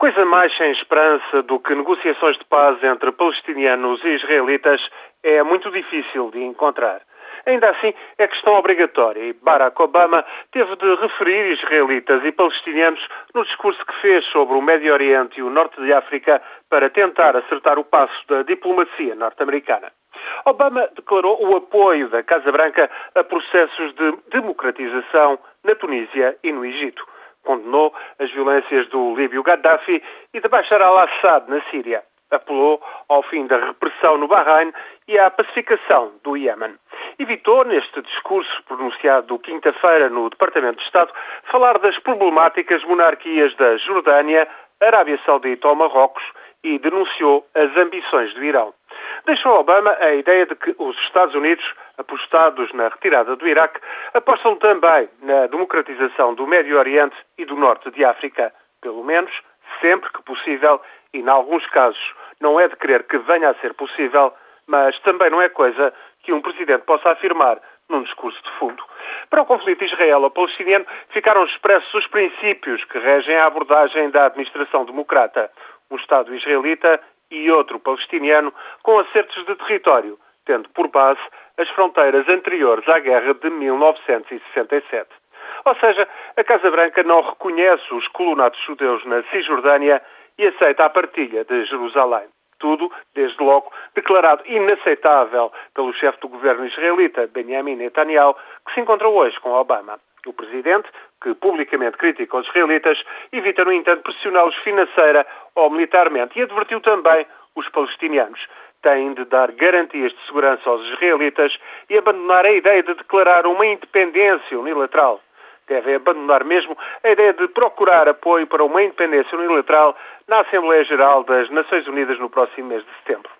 Coisa mais sem esperança do que negociações de paz entre palestinianos e israelitas é muito difícil de encontrar. Ainda assim, é questão obrigatória e Barack Obama teve de referir israelitas e palestinianos no discurso que fez sobre o Médio Oriente e o Norte de África para tentar acertar o passo da diplomacia norte-americana. Obama declarou o apoio da Casa Branca a processos de democratização na Tunísia e no Egito condenou as violências do líbio Gaddafi e de Bashar al-Assad na Síria. Apelou ao fim da repressão no Bahrein e à pacificação do Iêmen. Evitou, neste discurso pronunciado quinta-feira no Departamento de Estado, falar das problemáticas monarquias da Jordânia, Arábia Saudita ou Marrocos e denunciou as ambições do Irão. Deixou Obama a ideia de que os Estados Unidos, apostados na retirada do Iraque, apostam também na democratização do Médio Oriente e do Norte de África, pelo menos sempre que possível, e em alguns casos não é de crer que venha a ser possível, mas também não é coisa que um presidente possa afirmar num discurso de fundo. Para o conflito israelo-palestiniano ficaram expressos os princípios que regem a abordagem da administração democrata. Um Estado israelita e outro palestiniano com acertos de território, tendo por base as fronteiras anteriores à guerra de 1967. Ou seja, a Casa Branca não reconhece os colonatos judeus na Cisjordânia e aceita a partilha de Jerusalém. Tudo, desde logo, declarado inaceitável pelo chefe do governo israelita, Benjamin Netanyahu, que se encontra hoje com Obama. O presidente, que publicamente critica os israelitas, evita, no entanto, pressioná-los financeira ou militarmente e advertiu também os palestinianos. Têm de dar garantias de segurança aos israelitas e abandonar a ideia de declarar uma independência unilateral. Devem abandonar mesmo a ideia de procurar apoio para uma independência unilateral na Assembleia Geral das Nações Unidas no próximo mês de setembro.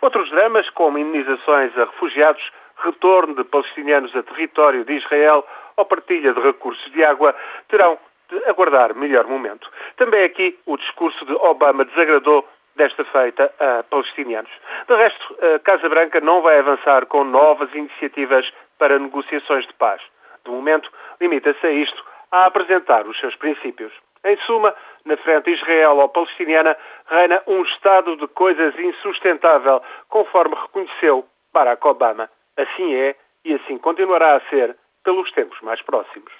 Outros dramas, como indenizações a refugiados, retorno de palestinianos a território de Israel ou partilha de recursos de água, terão de aguardar melhor momento. Também aqui o discurso de Obama desagradou desta feita a palestinianos. De resto, a Casa Branca não vai avançar com novas iniciativas para negociações de paz. De momento, limita-se a isto, a apresentar os seus princípios. Em suma, na frente israelo-palestiniana reina um estado de coisas insustentável, conforme reconheceu Barack Obama. Assim é e assim continuará a ser pelos tempos mais próximos.